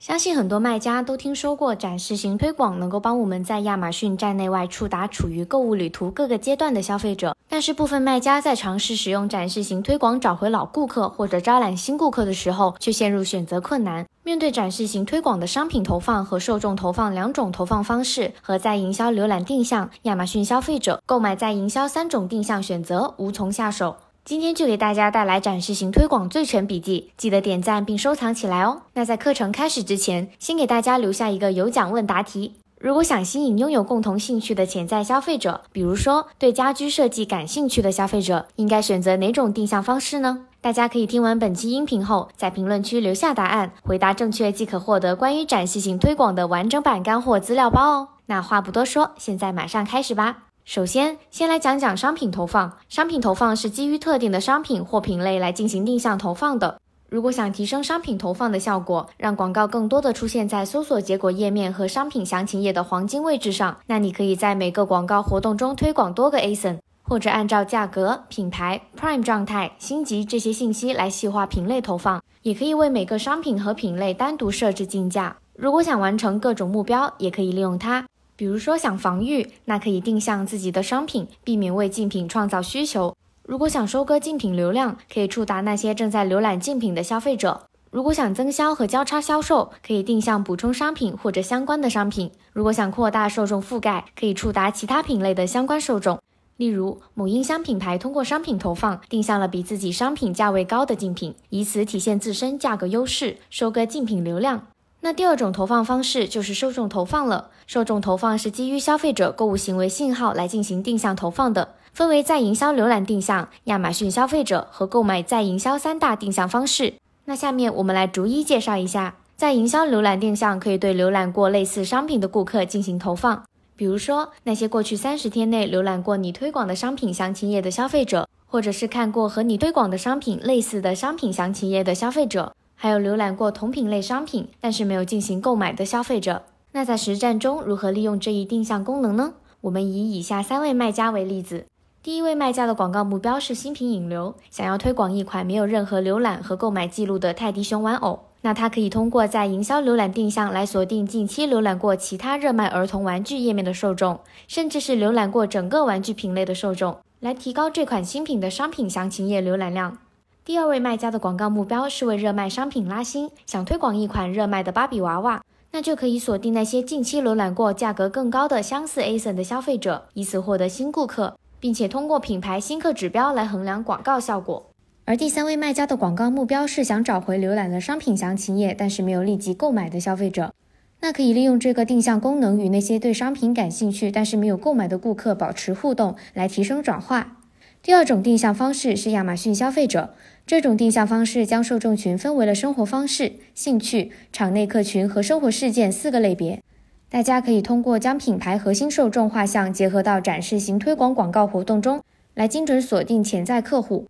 相信很多卖家都听说过展示型推广能够帮我们在亚马逊站内外触达处于购物旅途各个阶段的消费者，但是部分卖家在尝试使用展示型推广找回老顾客或者招揽新顾客的时候，却陷入选择困难。面对展示型推广的商品投放和受众投放两种投放方式和在营销浏览定向，亚马逊消费者购买在营销三种定向选择无从下手。今天就给大家带来展示型推广最全笔记，记得点赞并收藏起来哦。那在课程开始之前，先给大家留下一个有奖问答题。如果想吸引拥有共同兴趣的潜在消费者，比如说对家居设计感兴趣的消费者，应该选择哪种定向方式呢？大家可以听完本期音频后，在评论区留下答案，回答正确即可获得关于展示型推广的完整版干货资料包哦。那话不多说，现在马上开始吧。首先，先来讲讲商品投放。商品投放是基于特定的商品或品类来进行定向投放的。如果想提升商品投放的效果，让广告更多的出现在搜索结果页面和商品详情页的黄金位置上，那你可以在每个广告活动中推广多个 ASIN，或者按照价格、品牌、Prime 状态、星级这些信息来细化品类投放。也可以为每个商品和品类单独设置竞价。如果想完成各种目标，也可以利用它。比如说想防御，那可以定向自己的商品，避免为竞品创造需求。如果想收割竞品流量，可以触达那些正在浏览竞品的消费者。如果想增销和交叉销售，可以定向补充商品或者相关的商品。如果想扩大受众覆盖，可以触达其他品类的相关受众。例如，某音箱品牌通过商品投放，定向了比自己商品价位高的竞品，以此体现自身价格优势，收割竞品流量。那第二种投放方式就是受众投放了。受众投放是基于消费者购物行为信号来进行定向投放的，分为在营销浏览定向、亚马逊消费者和购买在营销三大定向方式。那下面我们来逐一介绍一下，在营销浏览定向可以对浏览过类似商品的顾客进行投放，比如说那些过去三十天内浏览过你推广的商品详情页的消费者，或者是看过和你推广的商品类似的商品详情页的消费者。还有浏览过同品类商品，但是没有进行购买的消费者，那在实战中如何利用这一定向功能呢？我们以以下三位卖家为例子。第一位卖家的广告目标是新品引流，想要推广一款没有任何浏览和购买记录的泰迪熊玩偶，那他可以通过在营销浏览定向来锁定近期浏览过其他热卖儿童玩具页面的受众，甚至是浏览过整个玩具品类的受众，来提高这款新品的商品详情页浏览量。第二位卖家的广告目标是为热卖商品拉新，想推广一款热卖的芭比娃娃，那就可以锁定那些近期浏览过价格更高的相似 ASIN 的消费者，以此获得新顾客，并且通过品牌新客指标来衡量广告效果。而第三位卖家的广告目标是想找回浏览了商品详情页但是没有立即购买的消费者，那可以利用这个定向功能与那些对商品感兴趣但是没有购买的顾客保持互动，来提升转化。第二种定向方式是亚马逊消费者。这种定向方式将受众群分为了生活方式、兴趣、场内客群和生活事件四个类别。大家可以通过将品牌核心受众画像结合到展示型推广广告活动中，来精准锁定潜在客户。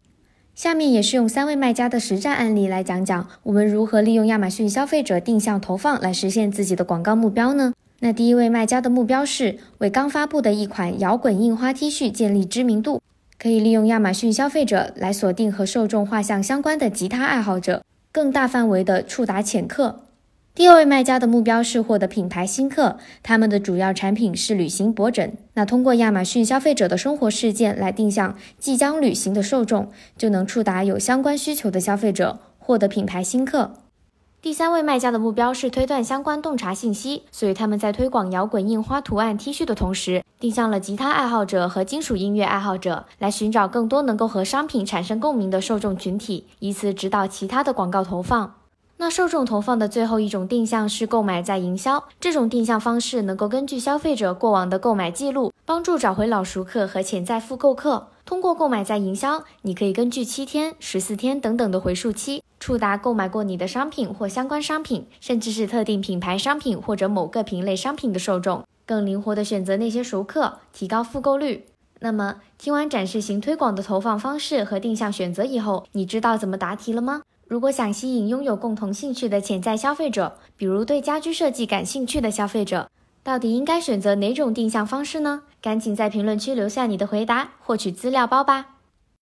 下面也是用三位卖家的实战案例来讲讲我们如何利用亚马逊消费者定向投放来实现自己的广告目标呢？那第一位卖家的目标是为刚发布的一款摇滚印花 T 恤建立知名度。可以利用亚马逊消费者来锁定和受众画像相关的吉他爱好者，更大范围的触达潜客。第二位卖家的目标是获得品牌新客，他们的主要产品是旅行脖枕。那通过亚马逊消费者的生活事件来定向即将旅行的受众，就能触达有相关需求的消费者，获得品牌新客。第三位卖家的目标是推断相关洞察信息，所以他们在推广摇滚印花图案 T 恤的同时，定向了吉他爱好者和金属音乐爱好者，来寻找更多能够和商品产生共鸣的受众群体，以此指导其他的广告投放。那受众投放的最后一种定向是购买在营销，这种定向方式能够根据消费者过往的购买记录，帮助找回老熟客和潜在复购客。通过购买在营销，你可以根据七天、十四天等等的回溯期，触达购买过你的商品或相关商品，甚至是特定品牌商品或者某个品类商品的受众，更灵活的选择那些熟客，提高复购率。那么，听完展示型推广的投放方式和定向选择以后，你知道怎么答题了吗？如果想吸引拥有共同兴趣的潜在消费者，比如对家居设计感兴趣的消费者。到底应该选择哪种定向方式呢？赶紧在评论区留下你的回答，获取资料包吧。